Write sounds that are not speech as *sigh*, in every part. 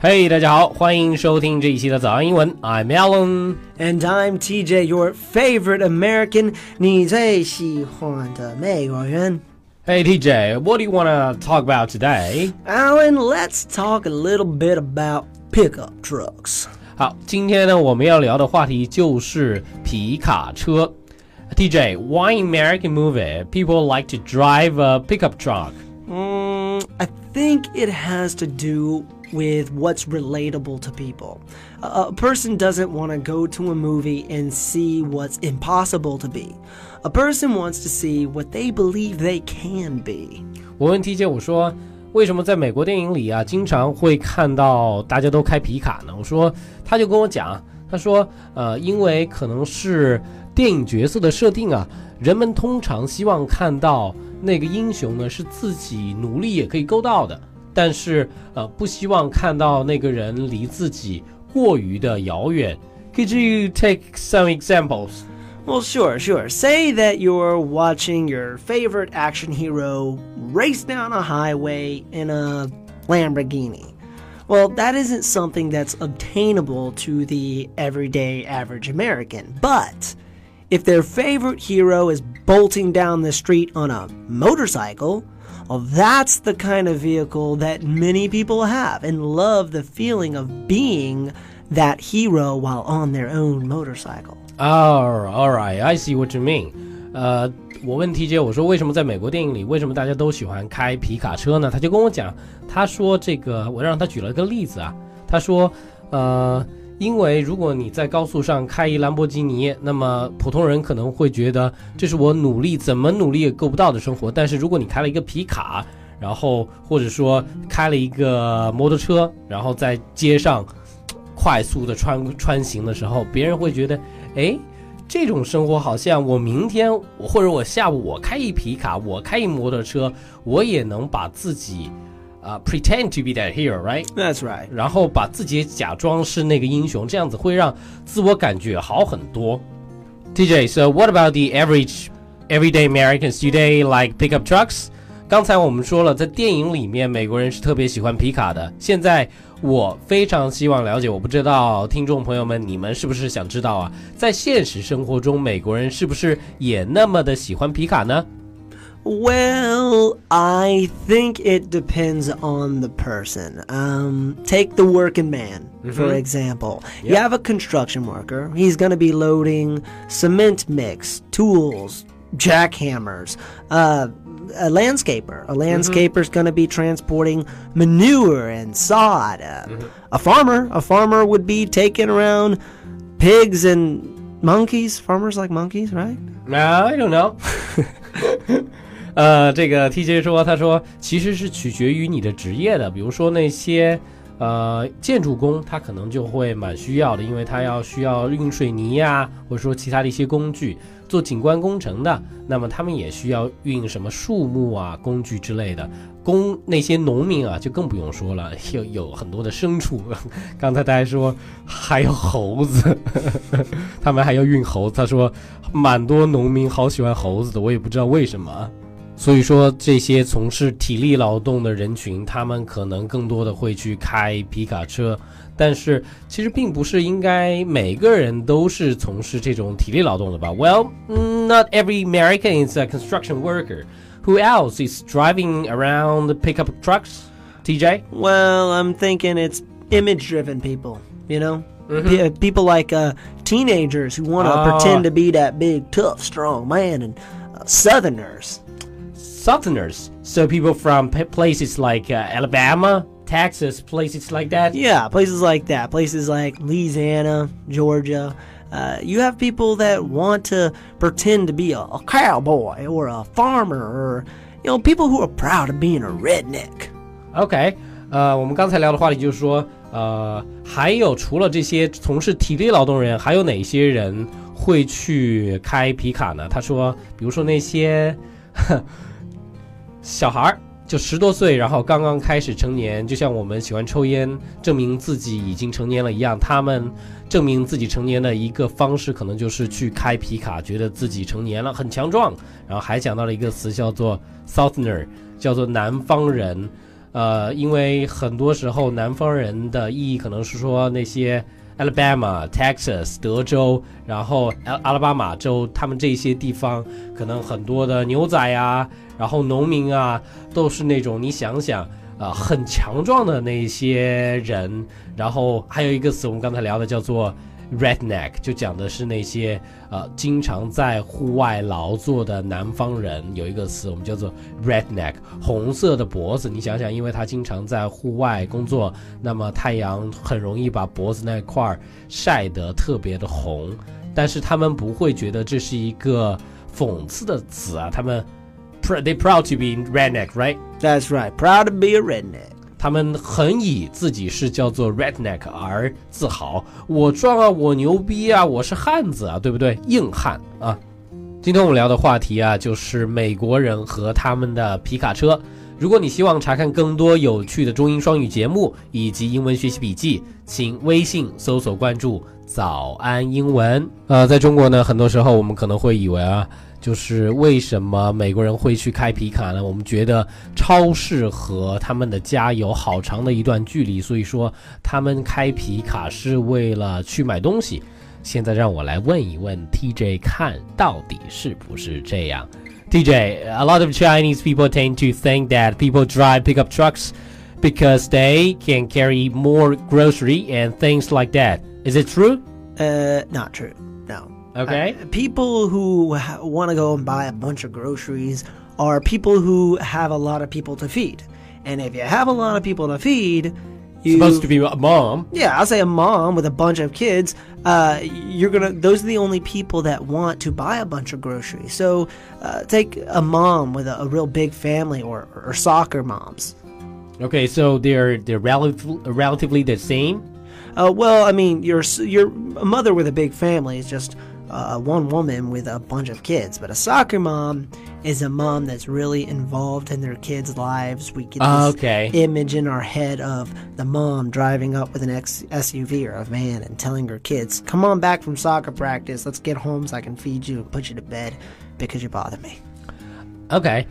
嘿、大家好，欢迎收听这一期的早安英文。I'm Alan。 And I'm TJ, your favorite American. 你最喜欢的美国人。 Hey TJ, what do you want to talk about today? Alan, let's talk a little bit about pickup trucks. 好，今天呢，我们要聊的话题就是皮卡车。TJ, why in American movie people like to drive a pickup truck? Mm, I think it has to do with what's relatable to people. A, a person doesn't want to go to a movie and see what's impossible to be. A person wants to see what they believe they can be. 我问 TJ 我说，为什么在美国电影里啊，经常会看到大家都开皮卡呢？我说，他就跟我讲，他说，呃，因为可能是电影角色的设定啊，人们通常希望看到那个英雄呢是自己努力也可以够到的， 但是呃，不希望看到那个人离自己过于的遥远。Could you take some examples? Well, sure, sure. Say that you're watching your favorite action hero race down a highway in a Lamborghini. Well, that isn't something that's obtainable to the everyday average American. But if their favorite hero is bolting down the street on a motorcycle, well, that's the kind of vehicle that many people have and love the feeling of being that hero while on their own motorcycle. Oh, all right, I see what you mean. 呃，我问 TJ，我说为什么在美国电影里，为什么大家都喜欢开皮卡车呢？他就跟我讲，他说这个，我让他举了个例子啊。他说，呃， 因为如果你在高速上开一兰博基尼，那么普通人可能会觉得这是我努力怎么努力也够不到的生活。但是如果你开了一个皮卡，然后或者说开了一个摩托车，然后在街上快速的穿穿行的时候，别人会觉得。哎，这种生活好像我明天或者我下午我开一皮卡，我开一摩托车，我也能把自己啊、uh, pretend to be that hero，right？That's right. 然后把自己假装是那个英雄，这样子会让自我感觉好很多。TJ，so what about the average everyday Americans? They like pickup trucks? 刚才我们说了，在电影里面美国人是特别喜欢皮卡的。现在我非常希望了解，我不知道听众朋友们你们是不是想知道啊？在现实生活中，美国人是不是也那么的喜欢皮卡呢？Well, I think it depends on the person. Um, take the working man, for example. You have a construction worker. He's going to be loading cement mix, tools, jackhammers. Uh, a landscaper. A landscaper's going to be transporting manure and sod. Uh, A farmer. A farmer would be taking around pigs and monkeys. Farmers like monkeys, right? I don't know。*laughs* 呃，这个 TJ 说，他说其实是取决于你的职业的，比如说那些呃建筑工，他可能就会蛮需要的，因为他要需要运水泥呀、或者说其他的一些工具。做景观工程的，那么他们也需要运什么树木啊、工具之类的。工那些农民啊，就更不用说了，有有很多的牲畜。*laughs* 刚才他还说还有猴子，*laughs* 他们还要运猴子。他说蛮多农民好喜欢猴子的，我也不知道为什么。所以说，这些从事体力劳动的人群，他们可能更多的会去开皮卡车，但是其实并不是应该每个人都是从事这种体力劳动的吧？Well, not every American is a construction worker. Who else is driving around pickup trucks? TJ? Well, I'm thinking it's image driven people, you know? Pe- people like uh, teenagers who want to Ah. pretend to be that big, tough, strong man, and uh, Southerners. Southerners. So people from p- places like uh, Alabama, Texas, places like that. Yeah, places like that. Places like Louisiana, Georgia. Uh, you have people that want to pretend to be a, a cowboy or a farmer or, you know, people who are proud of being a redneck. OK，呃，我们刚才聊的话题就是说，呃，还有除了这些从事体力劳动人，还有哪些人会去开皮卡呢？他说，比如说那些 *laughs* 小孩儿，就十多岁，然后刚刚开始成年，就像我们喜欢抽烟，证明自己已经成年了一样，他们证明自己成年的一个方式，可能就是去开皮卡，觉得自己成年了，很强壮。然后还讲到了一个词叫做 Southerner，叫做南方人。呃，因为很多时候南方人的意义可能是说那些 Alabama、Texas、德州，然后阿拉巴马州，他们这些地方可能很多的牛仔呀，然后农民啊，都是那种你想想。啊，很强壮的那些人，然后还有一个词，我们刚才聊的叫做 redneck，就讲的是那些呃经常在户外劳作的南方人。有一个词，我们叫做 redneck，红色的脖子。你想想，因为他经常在户外工作，那么太阳很容易把脖子那块儿晒得特别的红。但是他们不会觉得这是一个讽刺的词啊，他们。they proud to be redneck, right? That's right. Proud to be a redneck. 他们很以自己是叫做 redneck 而自豪。我壮啊，我牛逼啊，我是汉子啊，对不对？硬汉啊！今天我们聊的话题啊，就是美国人和他们的皮卡车。如果你希望查看更多有趣的中英双语节目以及英文学习笔记，请微信搜索关注“早安英文”。呃，在中国呢，很多时候我们可能会以为啊。就是为什么美国人会去开皮卡呢？我们觉得超市和他们的家有好长的一段距离，所以说他们开皮卡是为了去买东西。现在让我来问一问 TJ，看到底是不是这样？TJ，a lot of Chinese people tend to think that people drive pickup trucks because they can carry more grocery and things like that. Is it true? Uh, not true. No. Okay. Uh, people who ha- want to go and buy a bunch of groceries are people who have a lot of people to feed. And if you have a lot of people to feed, you, supposed to be a mom. Yeah, I'll say a mom with a bunch of kids. Uh, you're gonna; those are the only people that want to buy a bunch of groceries. So, uh, take a mom with a, a, real big family, or, or soccer moms. Okay, so they're they're relatively relatively the same. Uh, well, I mean, your your mother with a big family is just uh, one woman with a bunch of kids, but a soccer mom is a mom that's really involved in their kids' lives. We get this okay. image in our head of the mom driving up with an X- SUV or a van and telling her kids, "Come on back from soccer practice. Let's get home so I can feed you and put you to bed because you bother me." Okay,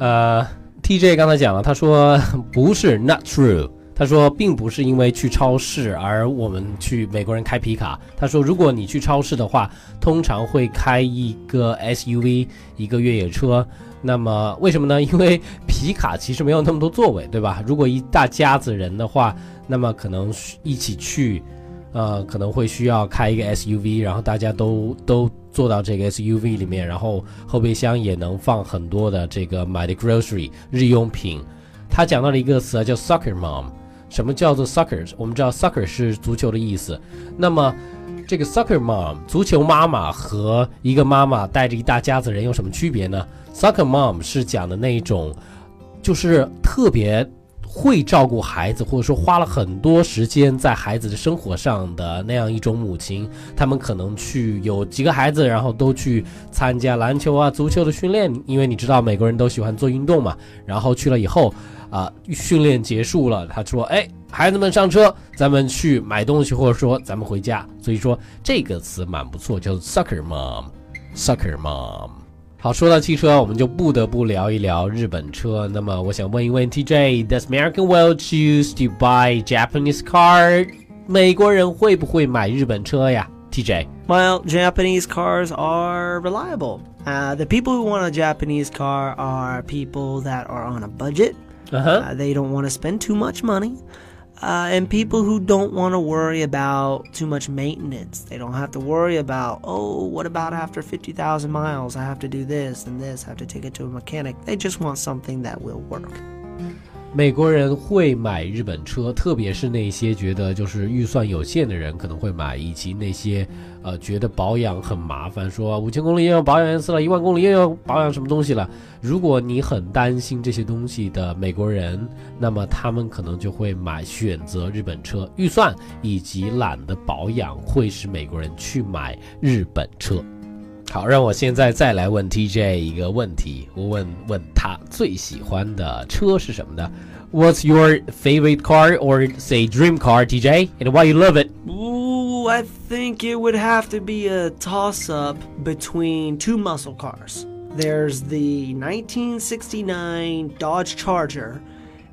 uh, TJ 刚才讲了，他说不是 not true。 他说，并不是因为去超市而我们去美国人开皮卡。他说，如果你去超市的话，通常会开一个 SUV，一个越野车。那么为什么呢？因为皮卡其实没有那么多座位，对吧？如果一大家子人的话，那么可能一起去，呃，可能会需要开一个 SUV，然后大家都都坐到这个 SUV 里面，然后后备箱也能放很多的这个买的 grocery 日用品。他讲到了一个词叫 soccer mom。什么叫做 soccer？我们知道 soccer 是足球的意思。那么，这个 soccer mom 足球妈妈和一个妈妈带着一大家子人有什么区别呢？soccer mom 是讲的那一种，就是特别会照顾孩子，或者说花了很多时间在孩子的生活上的那样一种母亲。他们可能去有几个孩子，然后都去参加篮球啊、足球的训练，因为你知道美国人都喜欢做运动嘛。然后去了以后。啊、呃，训练结束了，他说：“哎，孩子们上车，咱们去买东西，或者说咱们回家。”所以说这个词蛮不错，叫 “soccer mom”，“soccer mom”。好，说到汽车，我们就不得不聊一聊日本车。那么我想问一问 TJ，Does American will choose to buy Japanese car？美国人会不会买日本车呀？TJ。Well, Japanese cars are reliable. Uh, the people who want a Japanese car are people that are on a budget. Uh-huh. Uh, they don't want to spend too much money. Uh, and people who don't want to worry about too much maintenance. They don't have to worry about, oh, what about after 50,000 miles? I have to do this and this, I have to take it to a mechanic. They just want something that will work. 美国人会买日本车，特别是那些觉得就是预算有限的人可能会买，以及那些呃觉得保养很麻烦，说五千公里又要保养一次了，一万公里又要保养什么东西了。如果你很担心这些东西的美国人，那么他们可能就会买选择日本车。预算以及懒得保养会使美国人去买日本车。好，让我现在再来问 TJ 一个问题，我问问他最喜欢的车是什么的？What's your favorite car or say dream car, TJ, and why you love it? Ooh, I think it would have to be a toss-up between two muscle cars. There's the 1969 Dodge Charger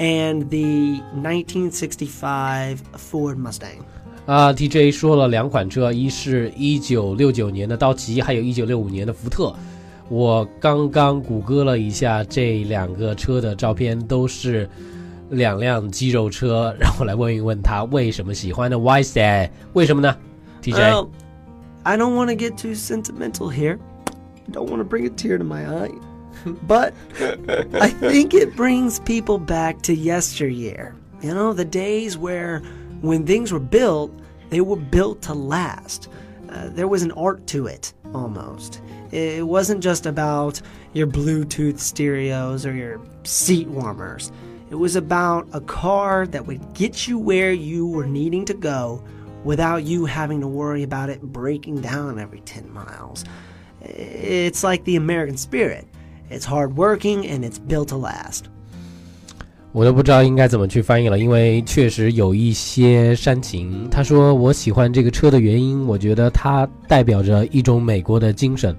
and the 1965 Ford Mustang. 啊，TJ 说了两款车，一是一九六九年的道奇，还有一九六五年的福特。我刚刚谷歌了一下这两个车的照片，都是两辆肌肉车。让我来问一问他为什么喜欢呢？Why is that？为什么呢？TJ， Well, I don't want to get too sentimental here. Don't want to bring a tear to my eye. *laughs* But I think it brings people back to yesteryear. You know, the days where when things were built, they were built to last. Uh, there was an art to it, almost. It wasn't just about your Bluetooth stereos or your seat warmers. It was about a car that would get you where you were needing to go without you having to worry about it breaking down every 10 miles. It's like the American spirit. It's hardworking and it's built to last. 我都不知道应该怎么去翻译了，因为确实有一些煽情。他说我喜欢这个车的原因，我觉得它代表着一种美国的精神。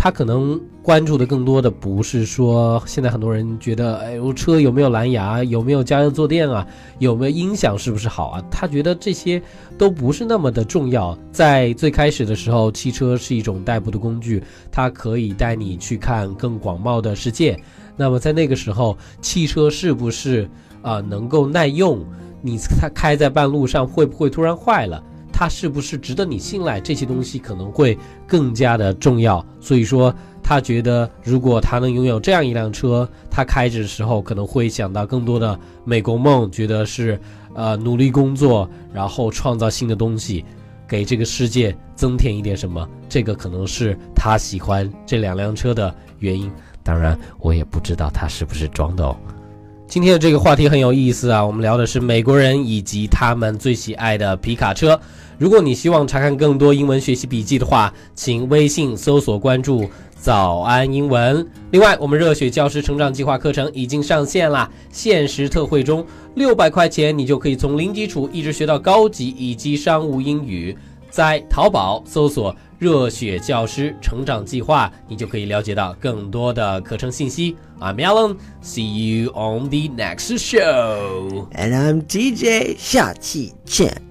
他可能关注的更多的不是说现在很多人觉得，哎，我车有没有蓝牙，有没有加热坐垫啊，有没有音响是不是好啊？他觉得这些都不是那么的重要。在最开始的时候，汽车是一种代步的工具，它可以带你去看更广袤的世界。那么在那个时候，汽车是不是啊、能够耐用？你它开在半路上会不会突然坏了？它是不是值得你信赖？这些东西可能会更加的重要。所以说，他觉得如果他能拥有这样一辆车，他开着的时候可能会想到更多的美国梦，觉得是呃努力工作，然后创造新的东西，给这个世界增添一点什么。这个可能是他喜欢这两辆车的原因。当然，我也不知道他是不是装的哦。今天的这个话题很有意思啊，我们聊的是美国人以及他们最喜爱的皮卡车。如果你希望查看更多英文学习笔记的话，请微信搜索关注“早安英文”。另外，我们热血教师成长计划课程已经上线啦，限时特惠中，六百块钱你就可以从零基础一直学到高级以及商务英语。在淘宝搜索“热血教师成长计划”，你就可以了解到更多的课程信息。I'm Alan，see you on the next show。And I'm DJ，下期见。